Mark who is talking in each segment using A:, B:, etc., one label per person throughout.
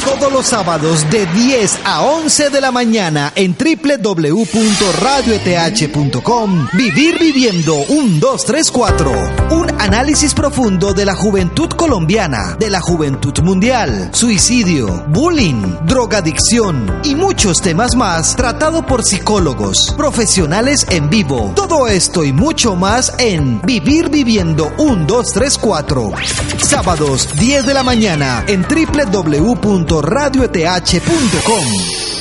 A: Todos los sábados de 10 a 11 de la mañana en www.radioeth.com. Vivir viviendo un 2 3 4. Un análisis profundo de la juventud colombiana, de la juventud mundial, suicidio, bullying, drogadicción y muchos temas más tratado por psicólogos, profesionales en vivo. Todo esto y mucho más en Vivir viviendo un 2 3 4. Sábados 10 de la mañana en www radioeth.com.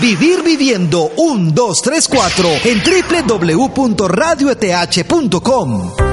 A: Vivir Viviendo un 234 en www.radioeth.com.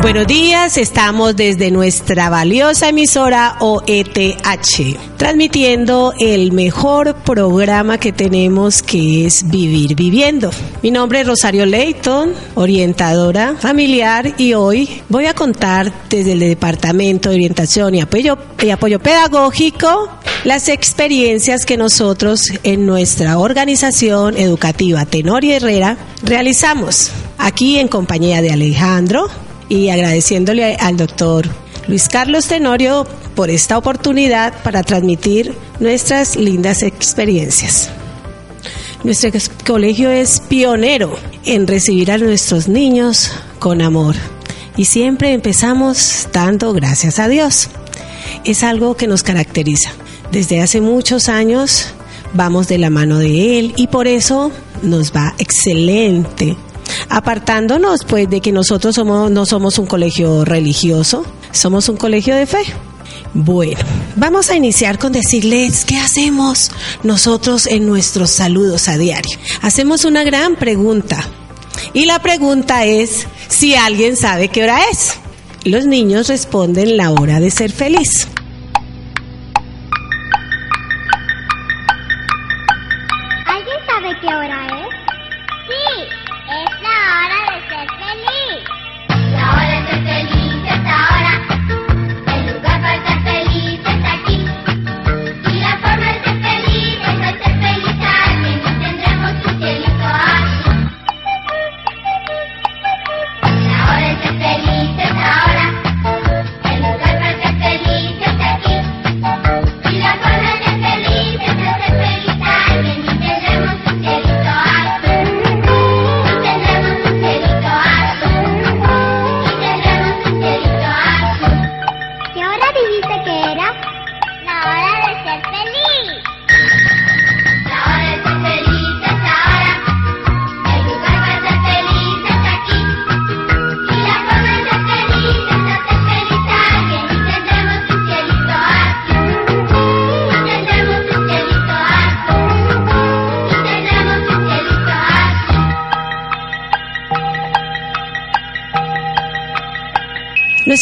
B: Buenos días, estamos desde nuestra valiosa emisora OETH, transmitiendo el mejor programa que tenemos que es Vivir Viviendo. Mi nombre es Rosario Leighton, orientadora familiar y hoy voy a contar desde el Departamento de Orientación y Apoyo, y Apoyo Pedagógico las experiencias que nosotros en nuestra organización educativa Tenor y Herrera realizamos aquí en compañía de Alejandro, y agradeciéndole al doctor Luis Carlos Tenorio por esta oportunidad para transmitir nuestras lindas experiencias. Nuestro colegio es pionero en recibir a nuestros niños con amor y siempre empezamos dando gracias a Dios. Es algo que nos caracteriza. Desde hace muchos años vamos de la mano de Él y por eso nos va excelente apartándonos pues de que nosotros somos, no somos un colegio religioso, somos un colegio de fe. Bueno, vamos a iniciar con decirles qué hacemos nosotros en nuestros saludos a diario. Hacemos una gran pregunta y la pregunta es si alguien sabe qué hora es. Los niños responden la hora de ser feliz.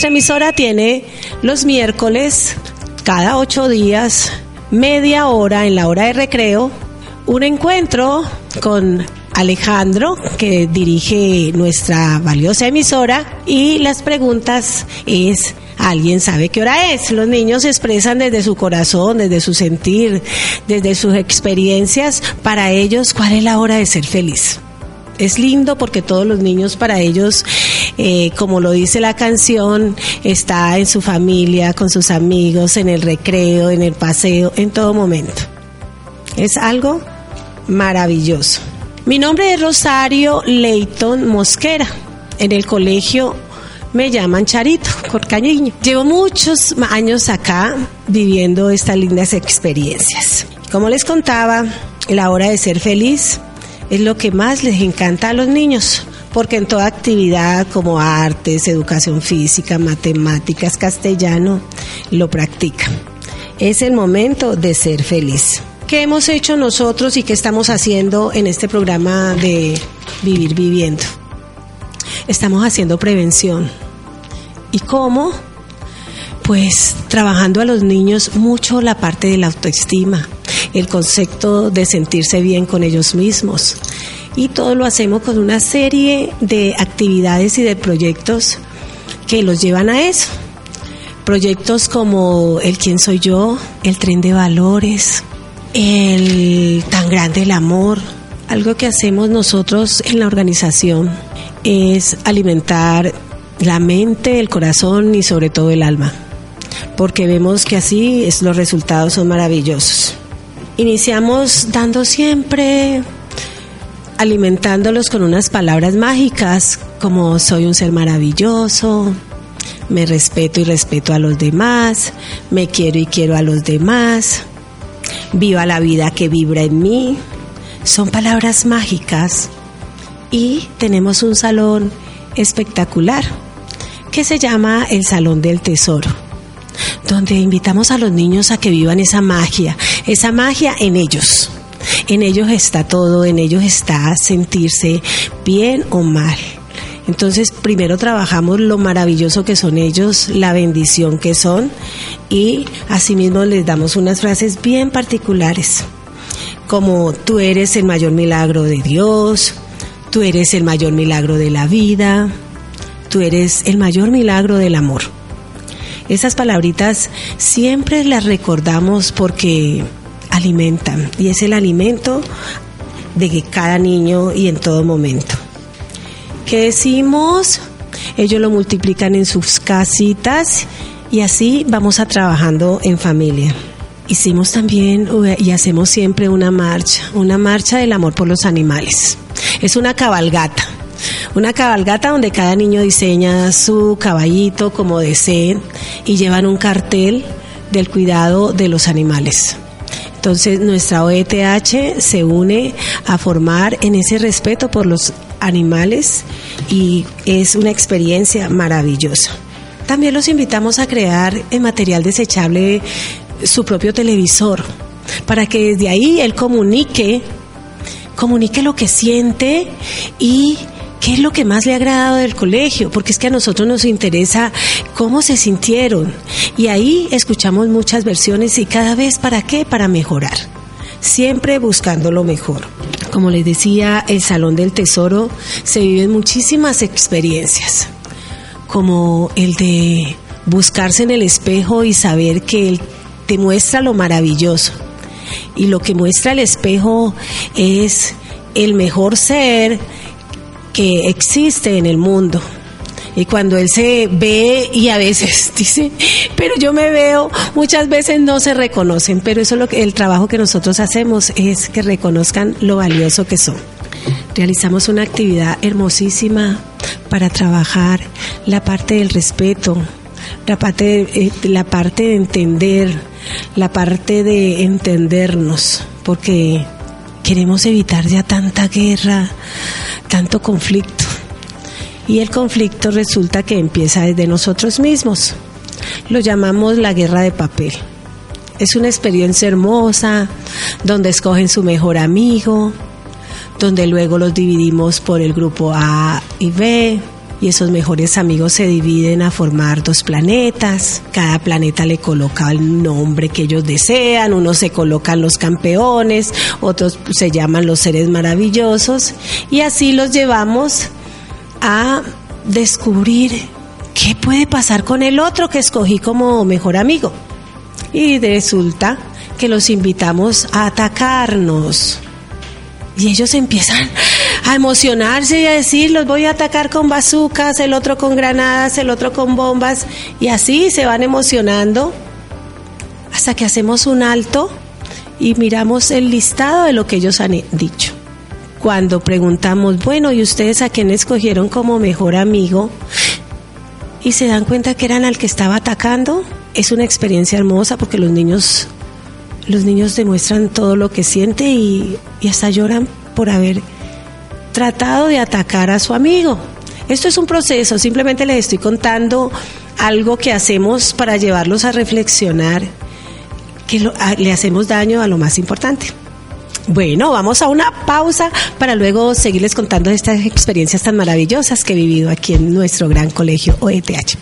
B: Nuestra emisora tiene los miércoles, cada ocho días, media hora en la hora de recreo, un encuentro con Alejandro, que dirige nuestra valiosa emisora, y las preguntas es... ¿Alguien sabe qué hora es? Los niños expresan desde su corazón, desde su sentir, desde sus experiencias, para ellos cuál es la hora de ser feliz. Es lindo porque todos los niños para ellos, eh, como lo dice la canción, está en su familia, con sus amigos, en el recreo, en el paseo, en todo momento. Es algo maravilloso. Mi nombre es Rosario Leighton Mosquera. En el colegio me llaman Charito, por cariño. Llevo muchos años acá viviendo estas lindas experiencias. Como les contaba, la hora de ser feliz es lo que más les encanta a los niños, porque en toda actividad como artes, educación física, matemáticas, castellano, lo practican. Es el momento de ser feliz. ¿Qué hemos hecho nosotros y qué estamos haciendo en este programa de Vivir Viviendo? Estamos haciendo prevención. ¿Y cómo? Pues trabajando a los niños mucho la parte de la autoestima, el concepto de sentirse bien con ellos mismos. Y todo lo hacemos con una serie de actividades y de proyectos que los llevan a eso. Proyectos como el quién soy yo, el tren de valores, el tan grande el amor. Algo que hacemos nosotros en la organización es alimentar la mente, el corazón y sobre todo el alma, porque vemos que así los resultados son maravillosos. Iniciamos dando siempre, alimentándolos con unas palabras mágicas como soy un ser maravilloso, me respeto y respeto a los demás, me quiero y quiero a los demás, viva la vida que vibra en mí. Son palabras mágicas y tenemos un salón espectacular que se llama el Salón del Tesoro, donde invitamos a los niños a que vivan esa magia, esa magia en ellos. En ellos está todo, en ellos está sentirse bien o mal. Entonces, primero trabajamos lo maravilloso que son ellos, la bendición que son, y asimismo les damos unas frases bien particulares, como tú eres el mayor milagro de Dios, tú eres el mayor milagro de la vida, tú eres el mayor milagro del amor. Esas palabritas siempre las recordamos porque alimentan y es el alimento de cada niño y en todo momento. ¿Qué decimos? Ellos lo multiplican en sus casitas y así vamos a trabajando en familia. Hicimos también y hacemos siempre una marcha, una marcha del amor por los animales. Es una cabalgata. Una cabalgata donde cada niño diseña su caballito como deseen y llevan un cartel del cuidado de los animales. Entonces nuestra OETH se une a formar en ese respeto por los animales y es una experiencia maravillosa. También los invitamos a crear en material desechable su propio televisor para que desde ahí él comunique, comunique lo que siente y qué es lo que más le ha agradado del colegio, porque es que a nosotros nos interesa cómo se sintieron. Y ahí escuchamos muchas versiones y cada vez para qué, para mejorar, siempre buscando lo mejor. Como les decía, el Salón del Tesoro se viven muchísimas experiencias, como el de buscarse en el espejo y saber que él te muestra lo maravilloso. Y lo que muestra el espejo es el mejor ser que existe en el mundo. Y cuando él se ve y a veces dice, pero yo me veo, muchas veces no se reconocen, pero eso es lo que el trabajo que nosotros hacemos es que reconozcan lo valioso que son. Realizamos una actividad hermosísima para trabajar la parte del respeto, la parte, eh, la parte de entender, la parte de entendernos, porque queremos evitar ya tanta guerra, tanto conflicto. Y el conflicto resulta que empieza desde nosotros mismos. Lo llamamos la guerra de papel. Es una experiencia hermosa donde escogen su mejor amigo, donde luego los dividimos por el grupo A y B, y esos mejores amigos se dividen a formar dos planetas. Cada planeta le coloca el nombre que ellos desean, unos se colocan los campeones, otros se llaman los seres maravillosos y así los llevamos a descubrir qué puede pasar con el otro que escogí como mejor amigo. Y resulta que los invitamos a atacarnos. Y ellos empiezan a emocionarse y a decir, los voy a atacar con bazucas, el otro con granadas, el otro con bombas, y así se van emocionando hasta que hacemos un alto y miramos el listado de lo que ellos han dicho. Cuando preguntamos, bueno, ¿y ustedes a quién escogieron como mejor amigo? Y se dan cuenta que eran al que estaba atacando, es una experiencia hermosa porque los niños, los niños demuestran todo lo que sienten y, y hasta lloran por haber tratado de atacar a su amigo. Esto es un proceso, simplemente les estoy contando algo que hacemos para llevarlos a reflexionar que le hacemos daño a lo más importante. Bueno, vamos a una pausa para luego seguirles contando estas experiencias tan maravillosas que he vivido aquí en nuestro gran colegio OETH.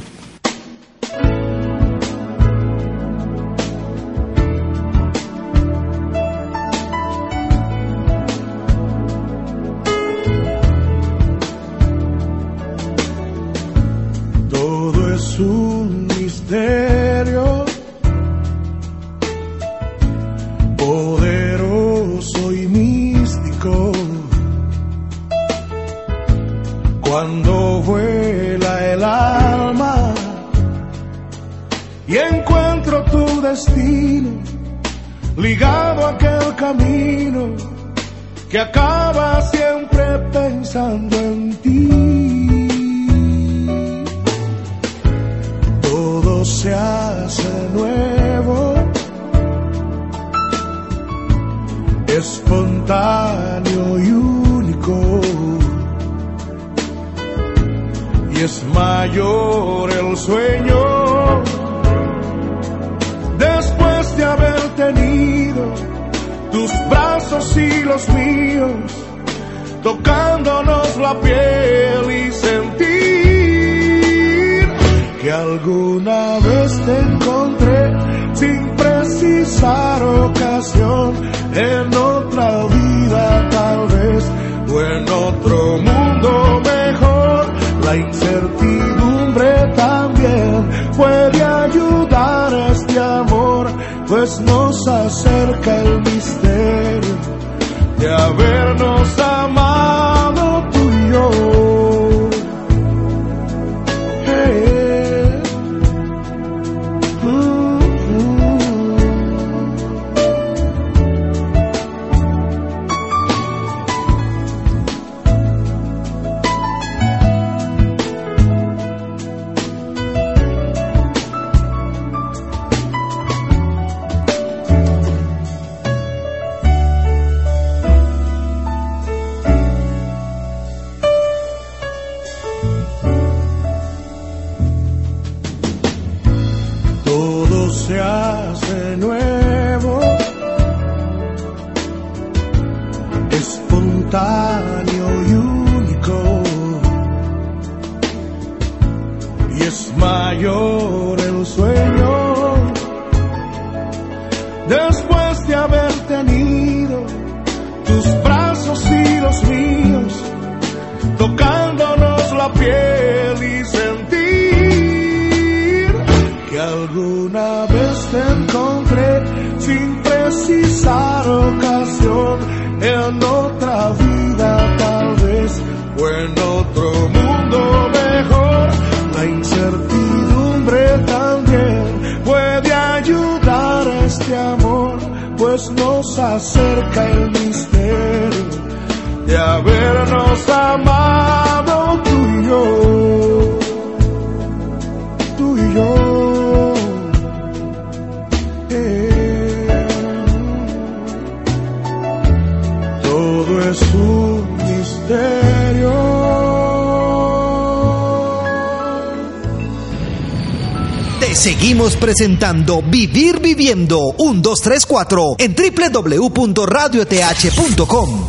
A: Presentando Vivir Viviendo un 2 3 4 en www.radioth.com.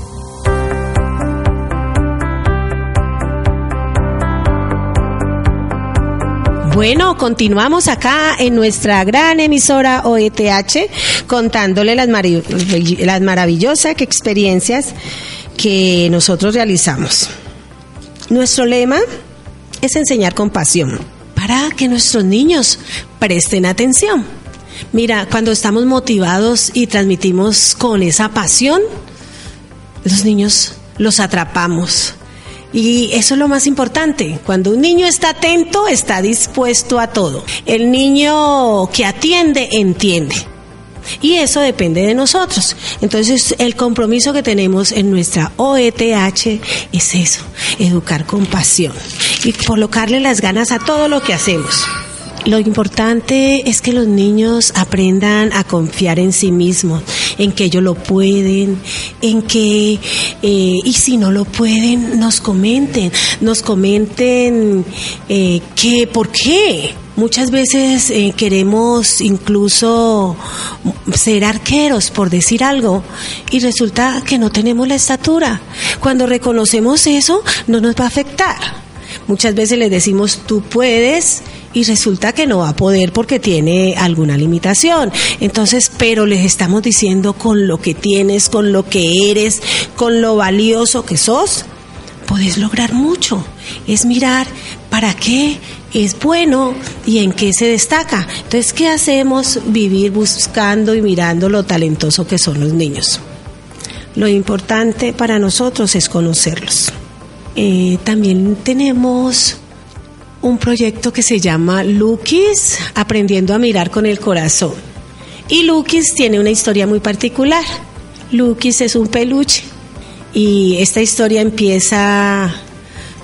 B: Bueno, continuamos acá en nuestra gran emisora OETH contándole las, las maravillosas experiencias que nosotros realizamos. Nuestro lema es enseñar con pasión para que nuestros niños presten atención. Mira, cuando estamos motivados y transmitimos con esa pasión, los niños los atrapamos. Y eso es lo más importante. Cuando un niño está atento, está dispuesto a todo. El niño que atiende, entiende. Y eso depende de nosotros. Entonces, el compromiso que tenemos en nuestra OETH es eso, educar con pasión y colocarle las ganas a todo lo que hacemos. Lo importante es que los niños aprendan a confiar en sí mismos, en que ellos lo pueden, en que, eh, y si no lo pueden, nos comenten, nos comenten eh, que, por qué. Muchas veces eh, queremos incluso ser arqueros, por decir algo, y resulta que no tenemos la estatura. Cuando reconocemos eso, no nos va a afectar. Muchas veces les decimos, tú puedes, y resulta que no va a poder porque tiene alguna limitación. Entonces, pero les estamos diciendo con lo que tienes, con lo que eres, con lo valioso que sos, podés lograr mucho. Es mirar para qué es bueno y en qué se destaca. Entonces, ¿qué hacemos? Vivir buscando y mirando lo talentoso que son los niños. Lo importante para nosotros es conocerlos. Eh, también tenemos un proyecto que se llama Lukis, aprendiendo a mirar con el corazón. Y Lukis tiene una historia muy particular. Lukis es un peluche y esta historia empieza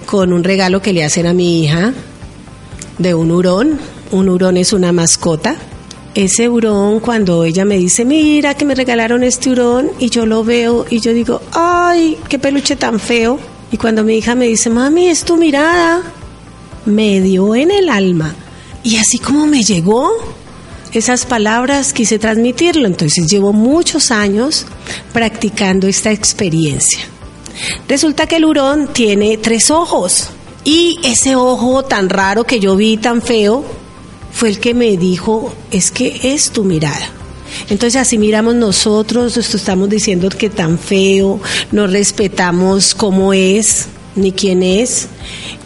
B: con un regalo que le hacen a mi hija de un hurón. Un hurón es una mascota. Ese hurón, cuando ella me dice, mira que me regalaron este hurón, y yo lo veo y yo digo, ay, qué peluche tan feo. Y cuando mi hija me dice, mami, es tu mirada, me dio en el alma. Y así como me llegó, esas palabras, quise transmitirlo. Entonces llevo muchos años practicando esta experiencia. Resulta que el hurón tiene tres ojos y ese ojo tan raro que yo vi, tan feo, fue el que me dijo, es que es tu mirada. Entonces así miramos nosotros, esto estamos diciendo que tan feo, no respetamos cómo es ni quién es,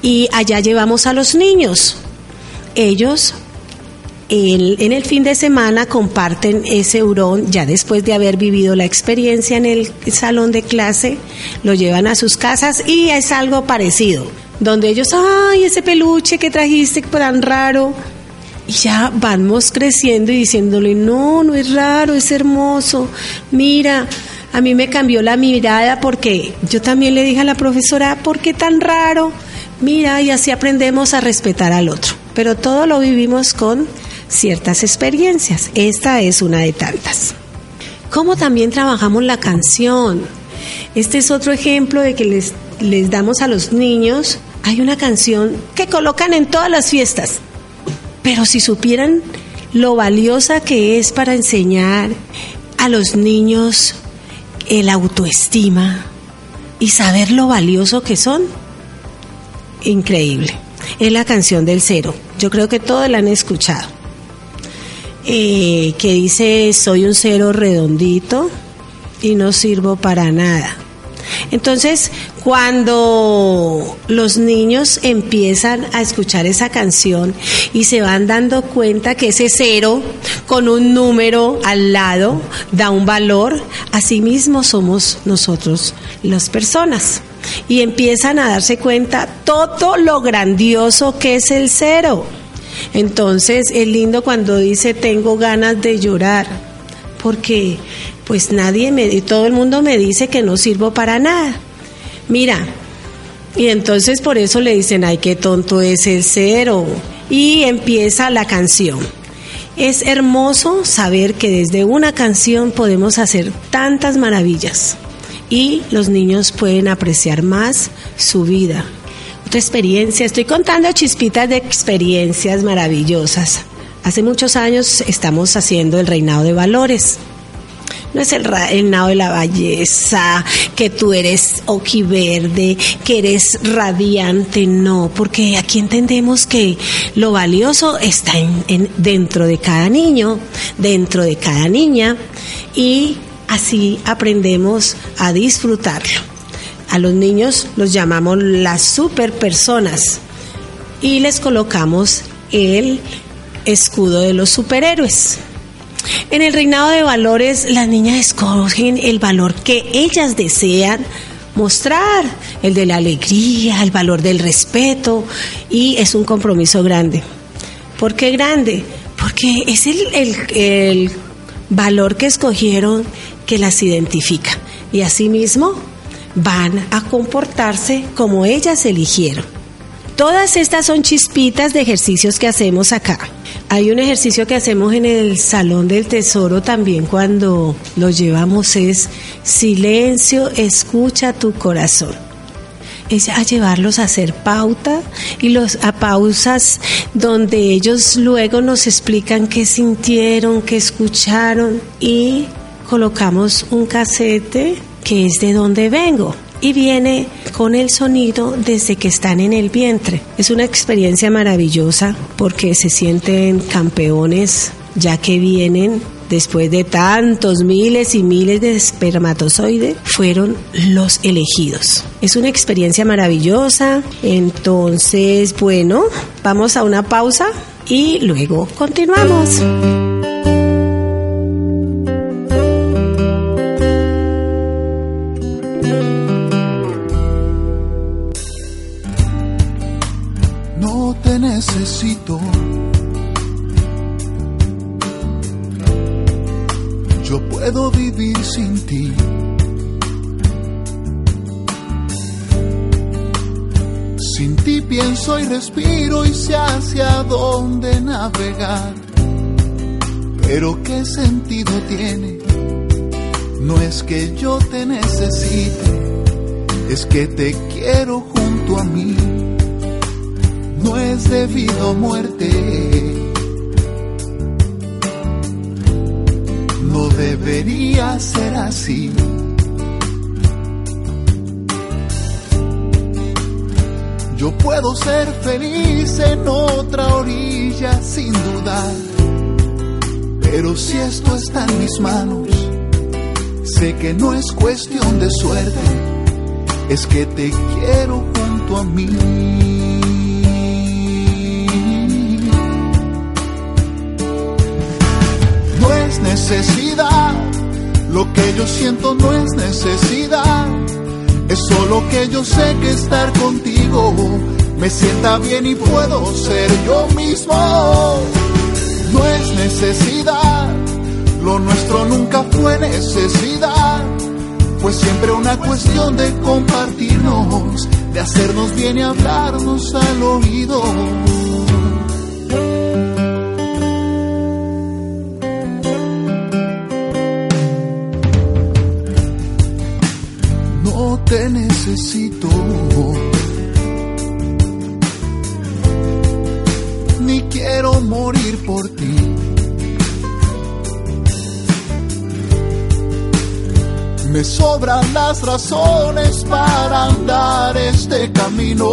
B: y allá llevamos a los niños. Ellos en el fin de semana comparten ese hurón, ya después de haber vivido la experiencia en el salón de clase, lo llevan a sus casas y es algo parecido, donde ellos, ay, ese peluche que trajiste tan raro, y ya vamos creciendo y diciéndole, no, no es raro, es hermoso, mira, a mí me cambió la mirada porque yo también le dije a la profesora, ¿por qué tan raro? Mira, y así aprendemos a respetar al otro. Pero todo lo vivimos con ciertas experiencias. Esta es una de tantas. ¿Cómo también trabajamos la canción? Este es otro ejemplo de que les, les damos a los niños. Hay una canción que colocan en todas las fiestas. Pero si supieran lo valiosa que es para enseñar a los niños el autoestima y saber lo valioso que son, increíble. Es la canción del cero. Yo creo que todos la han escuchado. Eh, que dice soy un cero redondito y no sirvo para nada. Entonces, cuando los niños empiezan a escuchar esa canción y se van dando cuenta que ese cero con un número al lado da un valor, así mismo somos nosotros las personas. Y empiezan a darse cuenta todo lo grandioso que es el cero entonces es lindo cuando dice tengo ganas de llorar, porque pues nadie me, todo el mundo me dice que no sirvo para nada. Mira, y entonces por eso le dicen, ay, qué tonto es el cero. Y empieza la canción. Es hermoso saber que desde una canción podemos hacer tantas maravillas y los niños pueden apreciar más su vida, experiencia. Estoy contando chispitas de experiencias maravillosas. Hace muchos años estamos haciendo el reinado de valores. No es el reinado de la belleza, que tú eres verde, que eres radiante, no, porque aquí entendemos que lo valioso está en, dentro de cada niño, dentro de cada niña, y así aprendemos a disfrutarlo. A los niños los llamamos las super personas y les colocamos el escudo de los superhéroes. En el reinado de valores, las niñas escogen el valor que ellas desean mostrar, el de la alegría, el valor del respeto, y es un compromiso grande. ¿Por qué grande? Porque es el, el valor que escogieron que las identifica. Y asimismo van a comportarse como ellas eligieron. Todas estas son chispitas de ejercicios que hacemos acá. Hay un ejercicio que hacemos en el Salón del Tesoro también cuando lo llevamos es silencio, escucha tu corazón. Es a llevarlos a hacer pauta y los a pausas donde ellos luego nos explican qué sintieron, qué escucharon y colocamos un casete que es de donde vengo y viene con el sonido desde que están en el vientre. Es una experiencia maravillosa porque se sienten campeones ya que vienen después de tantos miles y miles de espermatozoides, fueron los elegidos. Es una experiencia maravillosa. Entonces, bueno, vamos a una pausa y luego continuamos.
C: Respiro y sé hacia dónde navegar. Pero qué sentido tiene, no es que yo te necesite, es que te quiero junto a mí. No es debido a muerte,
D: todo debería ser así. Yo puedo ser feliz en otra orilla sin dudar, pero si esto está en mis manos, sé que no es cuestión de suerte, es que te quiero junto a mí. No es necesidad, lo que yo siento no es necesidad, es solo que yo sé que estar contigo me sienta bien y puedo ser yo mismo. No es necesidad, lo nuestro nunca fue necesidad, fue siempre una cuestión de compartirnos, de hacernos bien y hablarnos al oído. Necesito. Ni quiero morir por ti. Me sobran las razones para andar este camino.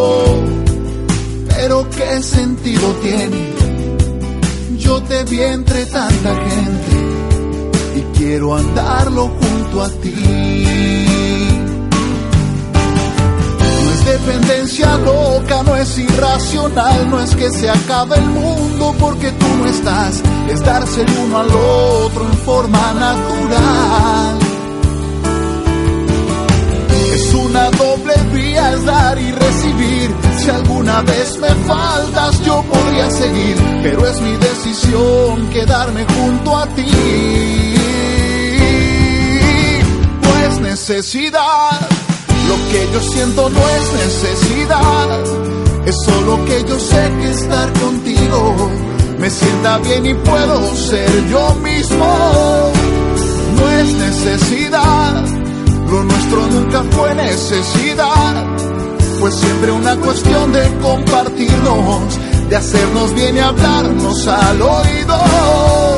D: Pero qué sentido tiene. Yo te vi entre tanta gente y quiero andarlo junto a ti. Dependencia loca, no es irracional, no es que se acabe el mundo porque tú no estás, es darse el uno al otro en forma natural. Es una doble vía, es dar y recibir. Si alguna vez me faltas, yo podría seguir, pero es mi decisión quedarme junto a ti. No es necesidad, lo que yo siento no es necesidad, es solo que yo sé que estar contigo me sienta bien y puedo ser yo mismo. No es necesidad, lo nuestro nunca fue necesidad, fue siempre una cuestión de compartirnos, de hacernos bien y hablarnos al oído.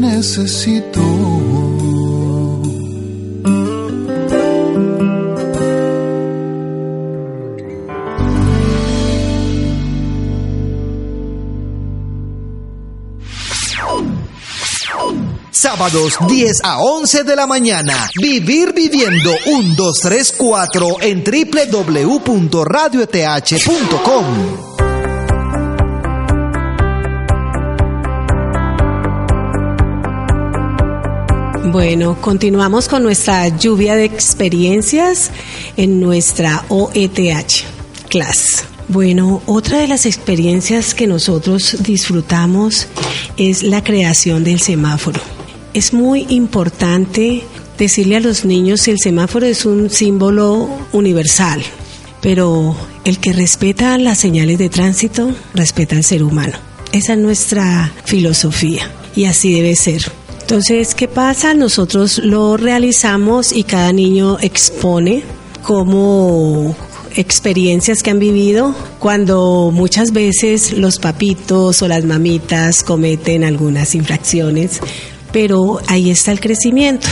D: Necesito.
A: Sábados 10 a 11 de la mañana. Vivir viviendo un 2 3 4 en www.radioeth.com.
B: Bueno, continuamos con nuestra lluvia de experiencias en nuestra OETH class. Bueno, otra de las experiencias que nosotros disfrutamos es la creación del semáforo. Es muy importante decirle a los niños si el semáforo es un símbolo universal, pero el que respeta las señales de tránsito respeta al ser humano. Esa es nuestra filosofía y así debe ser. Entonces, ¿qué pasa? Nosotros lo realizamos y cada niño expone como experiencias que han vivido cuando muchas veces los papitos o las mamitas cometen algunas infracciones, pero ahí está el crecimiento.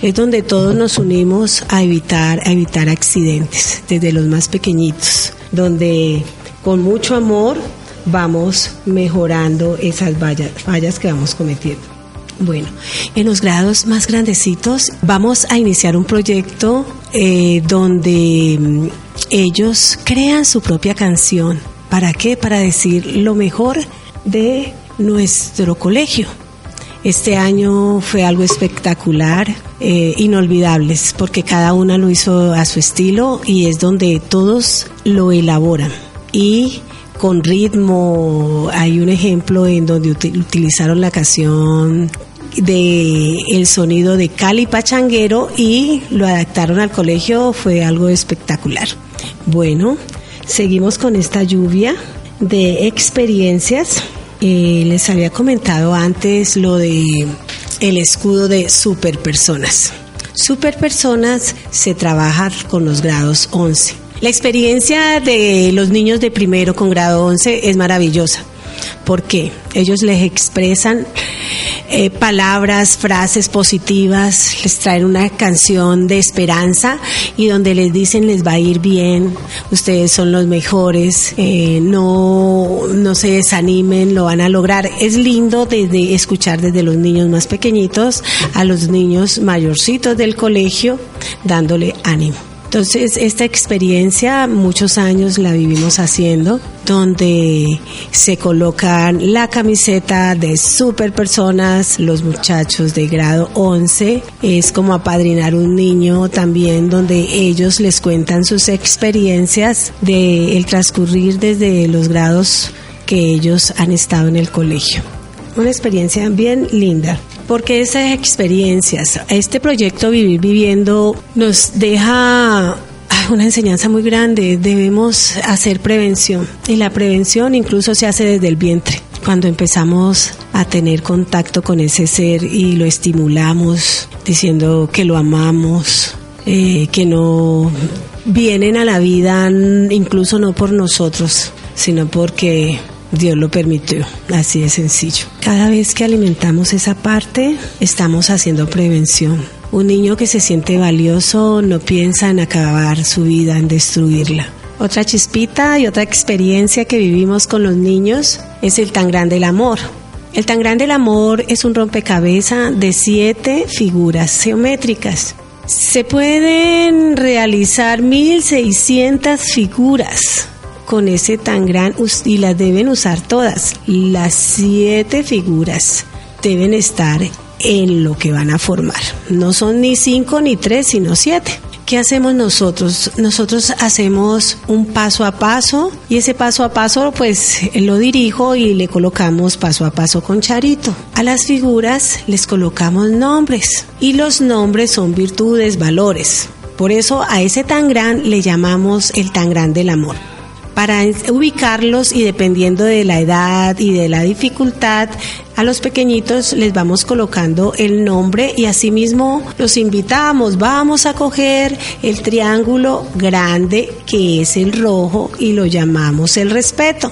B: Es donde todos nos unimos a evitar, a evitar accidentes, desde los más pequeñitos, donde con mucho amor vamos mejorando esas fallas que vamos cometiendo. Bueno, en los grados más grandecitos vamos a iniciar un proyecto eh, donde mm, ellos crean su propia canción. ¿Para qué? Para decir lo mejor de nuestro colegio. Este año fue algo espectacular, eh, inolvidables, porque cada una lo hizo a su estilo y es donde todos lo elaboran. Y con ritmo, hay un ejemplo en donde uti- utilizaron la canción de el sonido de Cali Pachanguero y lo adaptaron al colegio, fue algo espectacular. Bueno, seguimos con esta lluvia de experiencias. Eh, les había comentado antes lo de el escudo de superpersonas. Superpersonas se trabaja con los grados 11. La experiencia de los niños de primero con grado 11 es maravillosa. porque Ellos les expresan eh, palabras, frases positivas, les traen una canción de esperanza y donde les dicen les va a ir bien, ustedes son los mejores, eh, no, no se desanimen, lo van a lograr. Es lindo desde escuchar desde los niños más pequeñitos a los niños mayorcitos del colegio dándole ánimo. Entonces, esta experiencia muchos años la vivimos haciendo, donde se colocan la camiseta de super personas, los muchachos de grado 11, es como apadrinar un niño también, donde ellos les cuentan sus experiencias de el transcurrir desde los grados que ellos han estado en el colegio. Una experiencia bien linda porque esas experiencias, este proyecto Vivir Viviendo nos deja ay, una enseñanza muy grande. Debemos hacer prevención y la prevención incluso se hace desde el vientre. Cuando empezamos a tener contacto con ese ser y lo estimulamos diciendo que lo amamos, eh, que no vienen a la vida incluso no por nosotros, sino porque Dios lo permitió, así de sencillo. Cada vez que alimentamos esa parte, estamos haciendo prevención. Un niño que se siente valioso no piensa en acabar su vida, en destruirla. Otra chispita y otra experiencia que vivimos con los niños es el tan grande el amor. El tan grande el amor es un rompecabezas de siete figuras geométricas. Se pueden realizar 1600 figuras con ese tan gran y las deben usar todas. Las siete figuras deben estar en lo que van a formar. No son ni cinco ni tres, sino siete. ¿Qué hacemos nosotros? Nosotros hacemos un paso a paso y ese paso a paso pues lo dirijo y le colocamos paso a paso con charito. A las figuras les colocamos nombres y los nombres son virtudes, valores. Por eso a ese tan gran le llamamos el tan gran del amor para ubicarlos y dependiendo de la edad y de la dificultad, a los pequeñitos les vamos colocando el nombre y asimismo los invitamos, vamos a coger el triángulo grande que es el rojo y lo llamamos el respeto.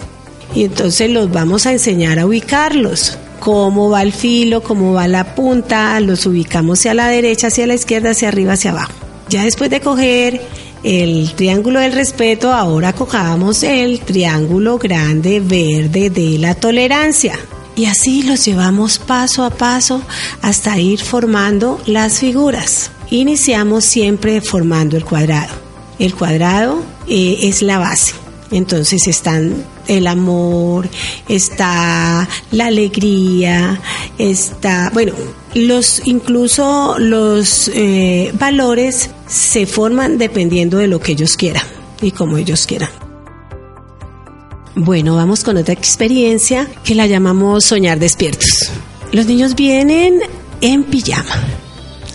B: Y entonces los vamos a enseñar a ubicarlos cómo va el filo, cómo va la punta, los ubicamos hacia la derecha, hacia la izquierda, hacia arriba, hacia abajo. Ya después de coger el triángulo del respeto, ahora cojamos el triángulo grande verde de la tolerancia. Y así los llevamos paso a paso hasta ir formando las figuras. Iniciamos siempre formando el cuadrado. El cuadrado eh, es la base. Entonces están el amor, está la alegría, está, bueno, los incluso los eh, valores se forman dependiendo de lo que ellos quieran y como ellos quieran. Bueno, vamos con otra experiencia que la llamamos soñar despiertos. Los niños vienen en pijama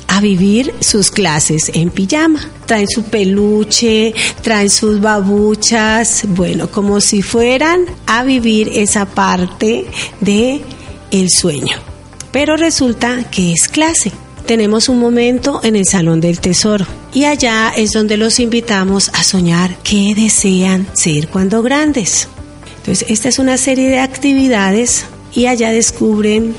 B: a vivir sus clases en pijama. Traen su peluche, traen sus babuchas, bueno, como si fueran a vivir esa parte de el sueño. Pero resulta que es clase. Tenemos un momento en el Salón del Tesoro y allá es donde los invitamos a soñar qué desean ser cuando grandes. Entonces, esta es una serie de actividades y allá descubren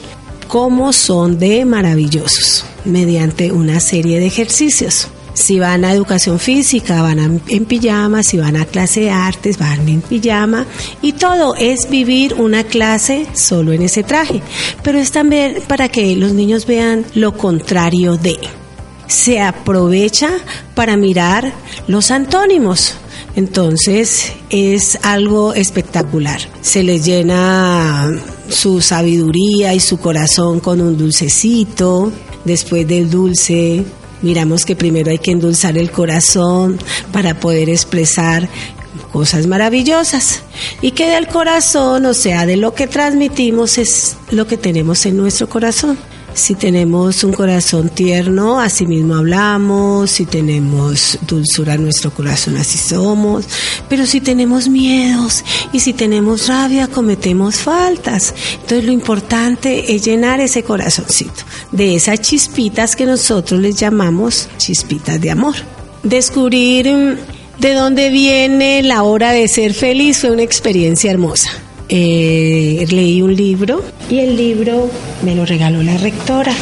B: cómo son de maravillosos mediante una serie de ejercicios. Si van a educación física, van en pijama, si van a clase de artes, van en pijama y todo es vivir una clase solo en ese traje. Pero es también para que los niños vean lo contrario de. Se aprovecha para mirar los antónimos. Entonces es algo espectacular. Se les llena su sabiduría y su corazón con un dulcecito. Después del dulce, miramos que primero hay que endulzar el corazón para poder expresar cosas maravillosas y que del corazón, o sea, de lo que transmitimos es lo que tenemos en nuestro corazón. Si tenemos un corazón tierno, así mismo hablamos, si tenemos dulzura en nuestro corazón, así somos, pero si tenemos miedos y si tenemos rabia, cometemos faltas. Entonces lo importante es llenar ese corazoncito de esas chispitas que nosotros les llamamos chispitas de amor. Descubrir mm, de dónde viene la hora de ser feliz fue una experiencia hermosa. Eh, leí un libro y el libro me lo regaló la rectora.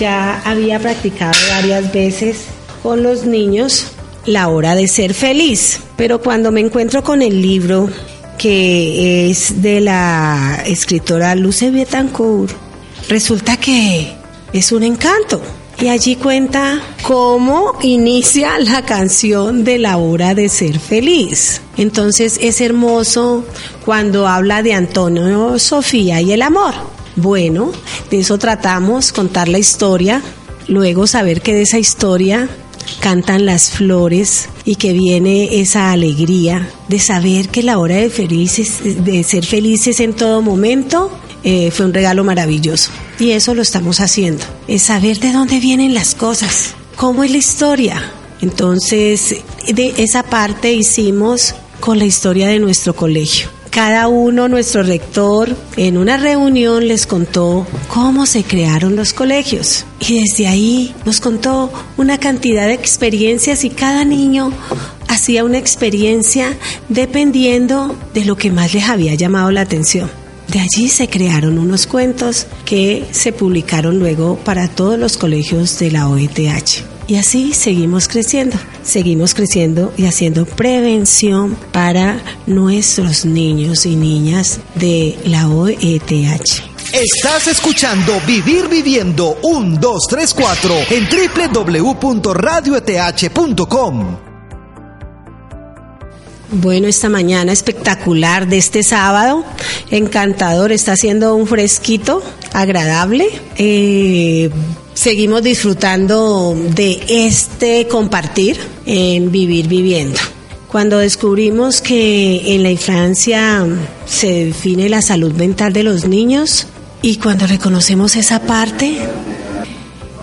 B: Ya había practicado varias veces con los niños la hora de ser feliz, pero cuando me encuentro con el libro que es de la escritora Luce Betancourt, resulta que es un encanto. Y allí cuenta cómo inicia la canción de la hora de ser feliz. Entonces es hermoso cuando habla de Antonio, Sofía y el amor. Bueno, de eso tratamos, contar la historia, luego saber que de esa historia cantan las flores y que viene esa alegría de saber que la hora de, felices, de ser felices en todo momento eh, fue un regalo maravilloso. Y eso lo estamos haciendo. Es saber de dónde vienen las cosas, cómo es la historia. Entonces, de esa parte hicimos con la historia de nuestro colegio. Cada uno, nuestro rector, en una reunión les contó cómo se crearon los colegios. Y desde ahí nos contó una cantidad de experiencias y cada niño hacía una experiencia dependiendo de lo que más les había llamado la atención. De allí se crearon unos cuentos que se publicaron luego para todos los colegios de la OETH. Y así seguimos creciendo, seguimos creciendo y haciendo prevención para nuestros niños y niñas de la OETH.
A: Estás escuchando Vivir Viviendo 1234 en www.radioeth.com.
B: Bueno, esta mañana espectacular de este sábado, encantador, está haciendo un fresquito agradable. Eh, seguimos disfrutando de este compartir en vivir viviendo. Cuando descubrimos que en la infancia se define la salud mental de los niños y cuando reconocemos esa parte,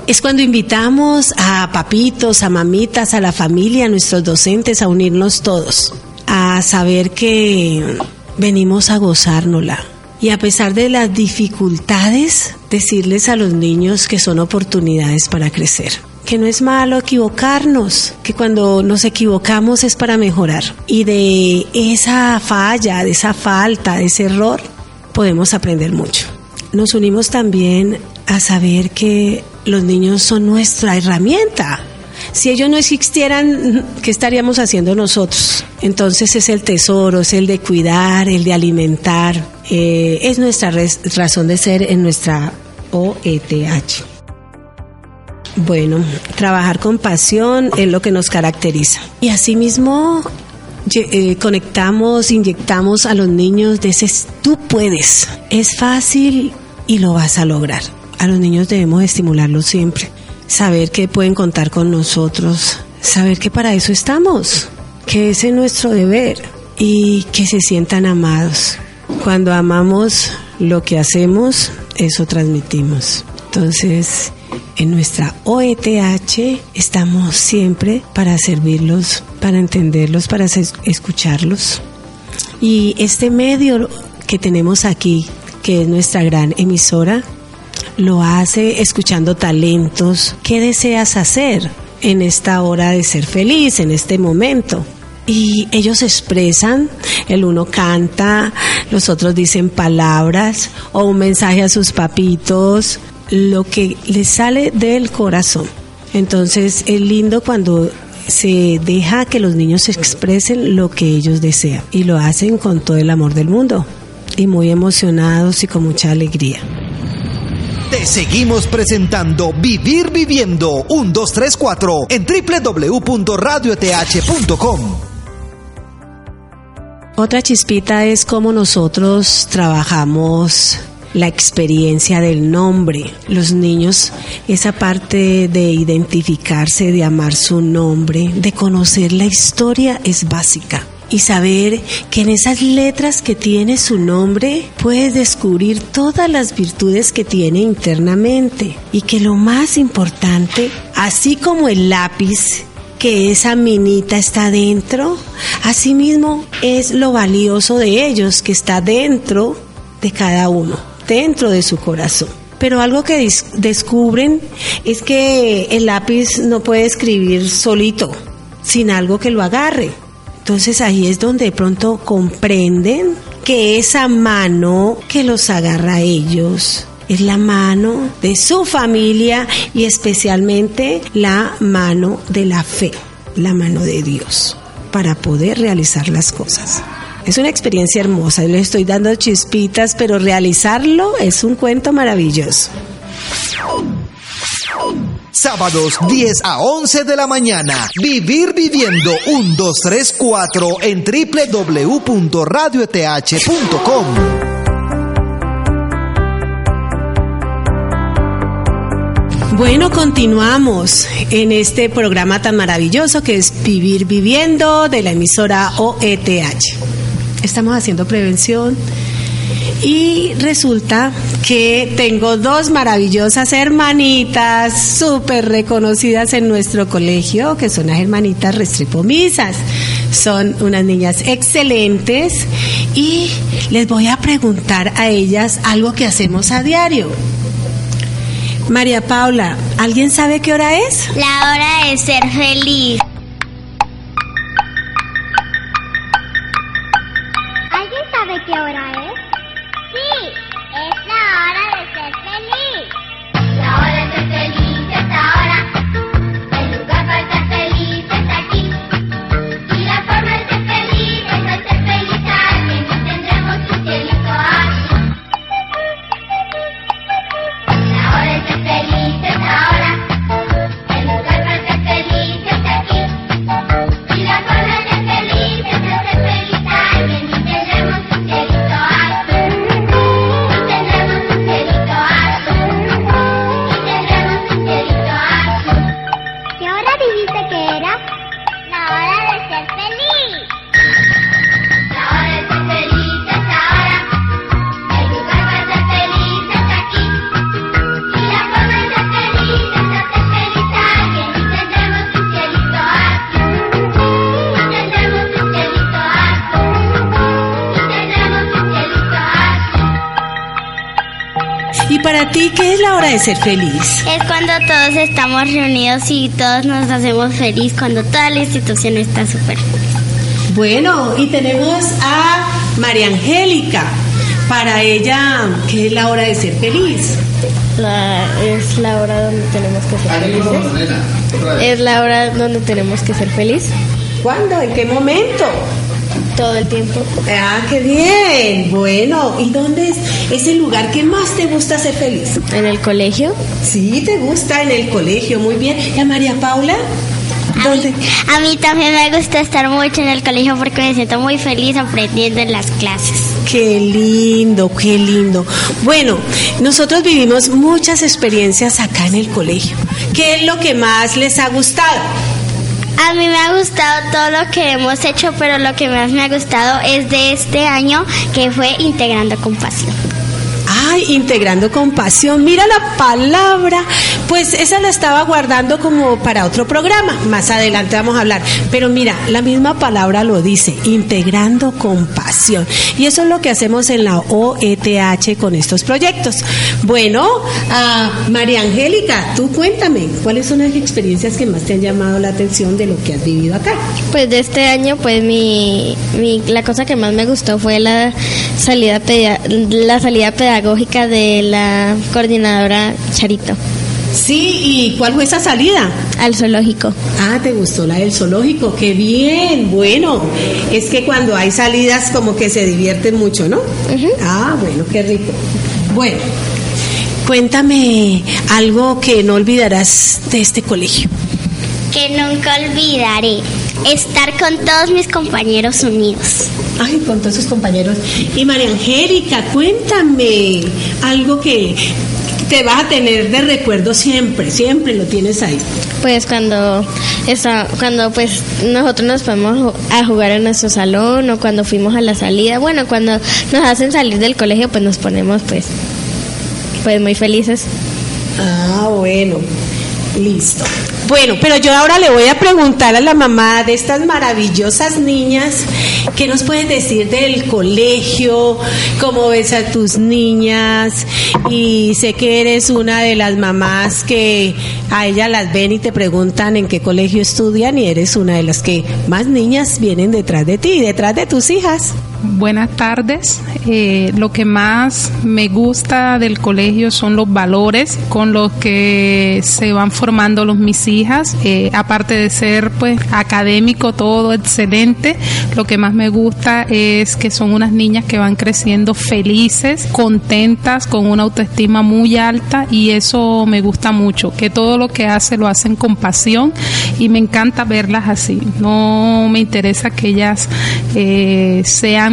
B: es cuando invitamos a papitos, a mamitas, a la familia, a nuestros docentes a unirnos todos a saber que venimos a gozárnosla. Y a pesar de las dificultades, decirles a los niños que son oportunidades para crecer. Que no es malo equivocarnos, que cuando nos equivocamos es para mejorar. Y de esa falla, de esa falta, de ese error, podemos aprender mucho. Nos unimos también a saber que los niños son nuestra herramienta si ellos no existieran, ¿qué estaríamos haciendo nosotros? Entonces es el tesoro, es el de cuidar, el de alimentar, eh, es nuestra razón de ser en nuestra OETH. Bueno, trabajar con pasión es lo que nos caracteriza. Y asimismo eh, conectamos, inyectamos a los niños de ese tú puedes. Es fácil y lo vas a lograr. A los niños debemos estimularlos siempre saber que pueden contar con nosotros, saber que para eso estamos, que ese es nuestro deber y que se sientan amados. Cuando amamos lo que hacemos, eso transmitimos. Entonces, en nuestra OETH estamos siempre para servirlos, para entenderlos, para escucharlos. Y este medio que tenemos aquí, que es nuestra gran emisora, lo hace escuchando talentos. ¿Qué deseas hacer en esta hora de ser feliz, en este momento? Y ellos expresan, el uno canta, los otros dicen palabras o un mensaje a sus papitos, lo que les sale del corazón. Entonces es lindo cuando se deja que los niños expresen lo que ellos desean y lo hacen con todo el amor del mundo y muy emocionados y con mucha alegría.
A: Te seguimos presentando Vivir Viviendo 1234 en www.radioth.com.
B: Otra chispita es cómo nosotros trabajamos la experiencia del nombre. Los niños, esa parte de identificarse, de amar su nombre, de conocer la historia es básica. Y saber que en esas letras que tiene su nombre puedes descubrir todas las virtudes que tiene internamente. Y que lo más importante, así como el lápiz que esa minita está dentro, asimismo es lo valioso de ellos que está dentro de cada uno, dentro de su corazón. Pero algo que descubren es que el lápiz no puede escribir solito, sin algo que lo agarre. Entonces ahí es donde de pronto comprenden que esa mano que los agarra a ellos es la mano de su familia y especialmente la mano de la fe, la mano de Dios, para poder realizar las cosas. Es una experiencia hermosa, le estoy dando chispitas, pero realizarlo es un cuento maravilloso.
A: Sábados 10 a 11 de la mañana. Vivir viviendo 1234 en www.radioth.com.
B: Bueno, continuamos en este programa tan maravilloso que es Vivir Viviendo de la emisora OETH. Estamos haciendo prevención y resulta que tengo dos maravillosas hermanitas súper reconocidas en nuestro colegio, que son las hermanitas Restrepomisas. Son unas niñas excelentes y les voy a preguntar a ellas algo que hacemos a diario. María Paula, ¿alguien sabe qué hora es?
E: La hora de ser feliz. De ser feliz? Es cuando todos estamos reunidos y todos nos hacemos feliz, cuando toda la institución está súper feliz.
B: Bueno, y tenemos a María Angélica. Para ella, ¿qué es la hora de ser feliz?
F: La- es la hora donde tenemos que ser felices. Es la hora donde tenemos que ser feliz
B: ¿Cuándo? ¿En qué momento?
F: Todo el tiempo.
B: Ah, qué bien. Bueno, ¿y dónde es ese lugar que más te gusta ser feliz?
F: En el colegio,
B: Sí, te gusta en el colegio, muy bien. ¿Y a María Paula? ¿Dónde?
E: A mí también me gusta estar mucho en el colegio porque me siento muy feliz aprendiendo en las clases.
B: Qué lindo, qué lindo. Bueno, nosotros vivimos muchas experiencias acá en el colegio. ¿Qué es lo que más les ha gustado?
E: A mí me ha gustado todo lo que hemos hecho, pero lo que más me ha gustado es de este año que fue integrando compasión.
B: Ay, integrando compasión. Mira la palabra. Pues esa la estaba guardando como para otro programa. Más adelante vamos a hablar. Pero mira, la misma palabra lo dice, integrando compasión. Y eso es lo que hacemos en la OETH con estos proyectos. Bueno, María Angélica, tú cuéntame, ¿cuáles son las experiencias que más te han llamado la atención de lo que has vivido acá?
F: pues de este año, pues mi, la cosa que más me gustó fue la salida la salida pedagógica de la coordinadora Charito
B: Sí, ¿y cuál fue esa salida?
F: al zoológico.
B: Ah, ¿te gustó la del zoológico? ¡Qué bien! Bueno, es que cuando hay salidas como que se divierten mucho, ¿no? Ah, bueno, qué rico. Bueno, Cuéntame algo que no olvidarás de este colegio.
E: Que nunca olvidaré estar con todos mis compañeros unidos.
B: Ay, con todos sus compañeros. Y María Angélica, cuéntame algo que te vas a tener de recuerdo siempre, siempre lo tienes ahí.
F: Pues cuando está, cuando pues nosotros nos fuimos a jugar en nuestro salón o cuando fuimos a la salida, bueno, cuando nos hacen salir del colegio pues nos ponemos pues pues muy felices.
B: Ah, bueno, listo. Bueno, pero yo ahora le voy a preguntar a la mamá de estas maravillosas niñas, ¿qué nos puedes decir del colegio? ¿Cómo ves a tus niñas? Y sé que eres una de las mamás que a ellas las ven y te preguntan en qué colegio estudian y eres una de las que más niñas vienen detrás de ti, detrás de tus hijas.
G: Buenas tardes. Eh, lo que más me gusta del colegio son los valores con los que se van formando los mis hijas. Eh, aparte de ser pues académico todo excelente, lo que más me gusta es que son unas niñas que van creciendo felices, contentas, con una autoestima muy alta y eso me gusta mucho. Que todo lo que hace lo hacen con pasión y me encanta verlas así. No me interesa que ellas eh, sean,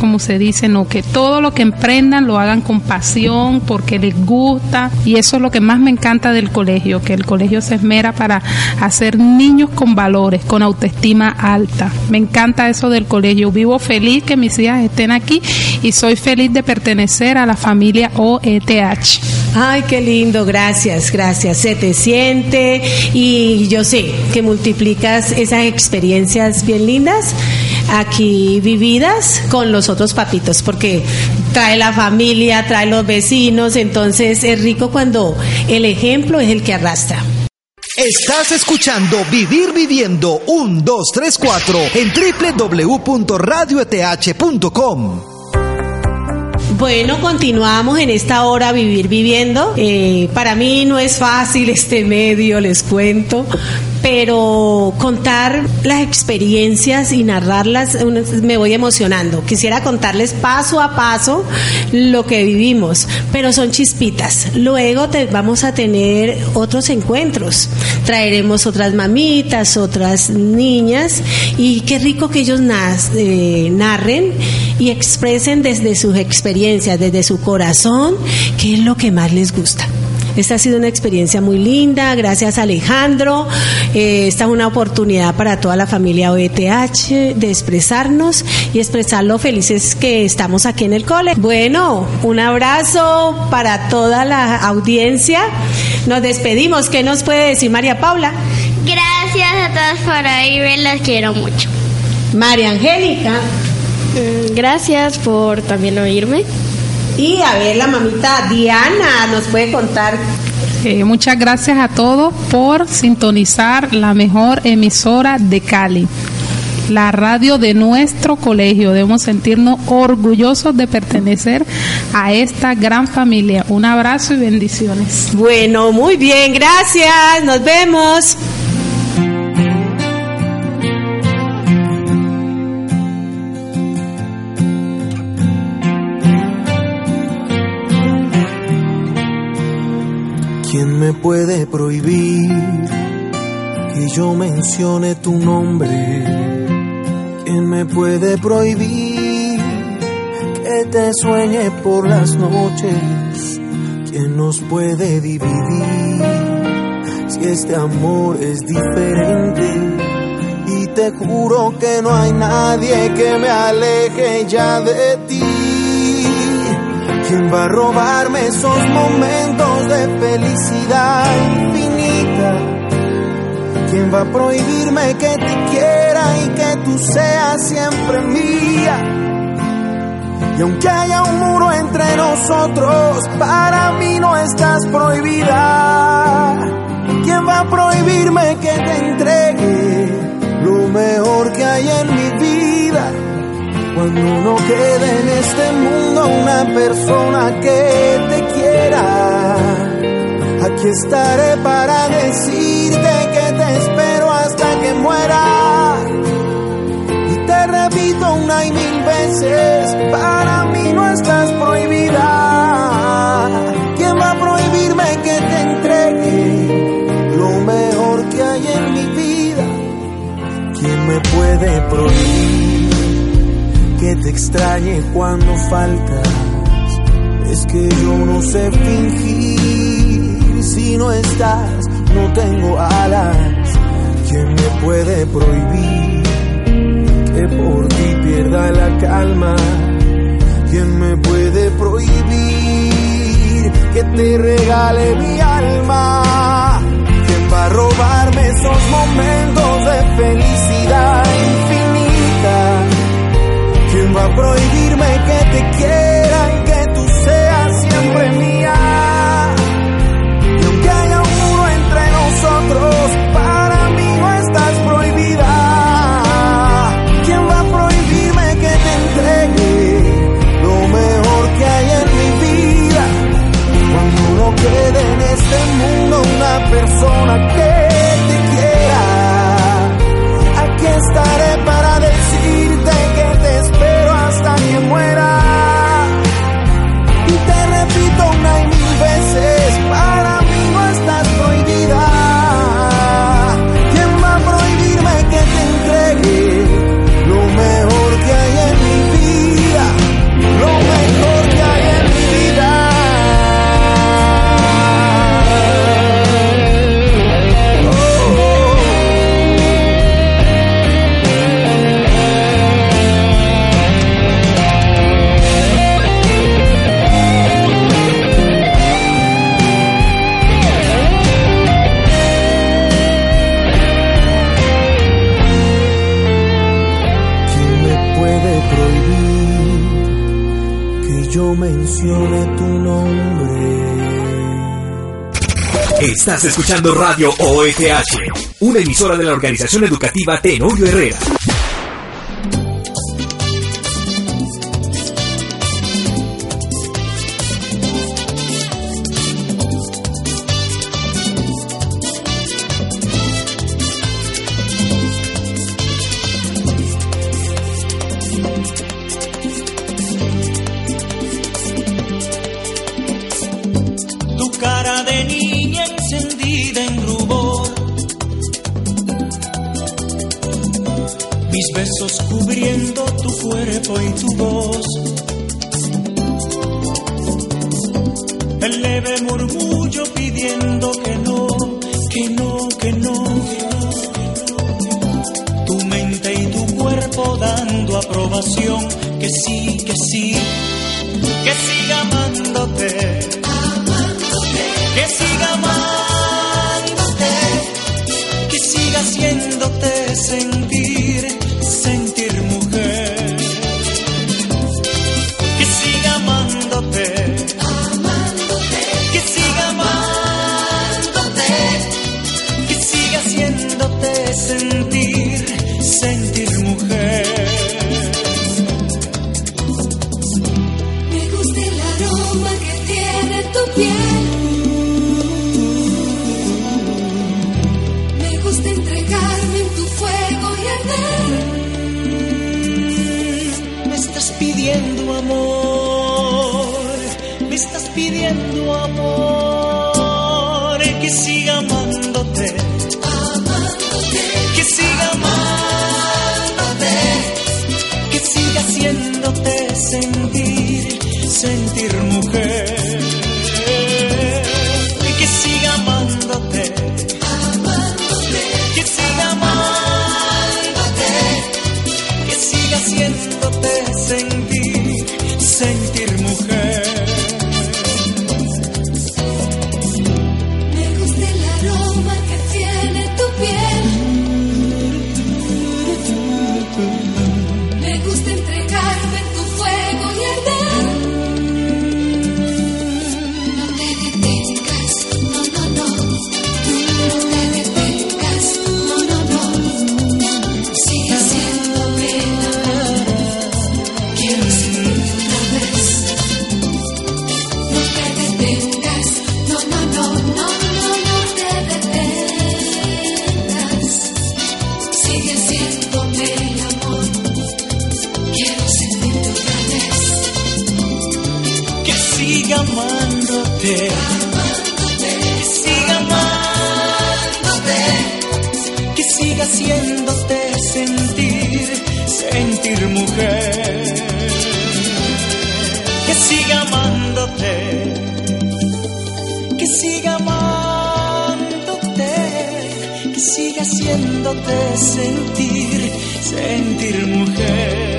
G: como se dice, no, que todo lo que emprendan lo hagan con pasión, porque les gusta. Y eso es lo que más me encanta del colegio, que el colegio se esmera para hacer niños con valores, con autoestima alta. Me encanta eso del colegio. Vivo feliz que mis hijas estén aquí y soy feliz de pertenecer a la familia OETH.
B: Ay, qué lindo, gracias, gracias. Se te siente y yo sé que multiplicas esas experiencias bien lindas aquí vividas con los otros papitos, porque trae la familia, trae los vecinos, entonces es rico cuando el ejemplo es el que arrastra.
A: Estás escuchando Vivir Viviendo 1, 2, 3, 4 en www.radioeth.com.
B: Bueno, continuamos en esta hora Vivir Viviendo. Eh, para mí no es fácil este medio, les cuento, pero contar las experiencias y narrarlas me voy emocionando. Quisiera contarles paso a paso lo que vivimos, pero son chispitas. Luego te- vamos a tener otros encuentros. Traeremos otras mamitas, otras niñas y qué rico que ellos eh, narren y expresen desde sus experiencias, desde su corazón, qué es lo que más les gusta. Esta ha sido una experiencia muy linda, gracias Alejandro. Eh, esta es una oportunidad para toda la familia OETH de expresarnos y expresar lo felices que estamos aquí en el cole. Bueno, un abrazo para toda la audiencia. Nos despedimos. ¿Qué nos puede decir María Paula?
E: Gracias a todos por oírme, los quiero mucho.
B: María Angélica.
F: Mm, Gracias por también oírme.
B: Y a ver, la mamita Diana nos puede contar.
G: Eh, muchas gracias a todos por sintonizar la mejor emisora de Cali. La radio de nuestro colegio. Debemos sentirnos orgullosos de pertenecer a esta gran familia. Un abrazo y bendiciones.
B: Bueno, muy bien, gracias. Nos vemos.
D: Me puede prohibir que yo mencione tu nombre? ¿Quién me puede prohibir que te sueñe por las noches? ¿Quién nos puede dividir si este amor es diferente? Y te juro que no hay nadie que me aleje ya de ti. ¿Quién va a robarme esos momentos de felicidad infinita? ¿Quién va a prohibirme que te quiera y que tú seas siempre mía? Y aunque haya un muro entre nosotros, para mí no estás prohibida. ¿Quién va a prohibirme que te entregue lo mejor que hay en mi vida? Cuando no quede en este mundo una persona que te quiera, aquí estaré para decirte que te espero hasta que muera. Y te repito una y mil veces, para mí no estás prohibida. ¿Quién va a prohibirme que te entregue lo mejor que hay en mi vida? ¿Quién me puede prohibir? que te extrañe cuando faltas. Es que yo no sé fingir si no estás, no tengo alas. ¿Quién me puede prohibir que por ti pierda la calma? ¿Quién me puede prohibir que te regale mi alma? ¿Quién va a robarme esos momentos de felicidad? Va a prohibirme que te quiera?
H: Escuchando Radio OFH, una emisora de la organización educativa Tenorio Herrera.
I: haciéndote sentir, sentir mujer.
H: Que siga amándote, que siga amándote, que siga haciéndote sentir, sentir mujer.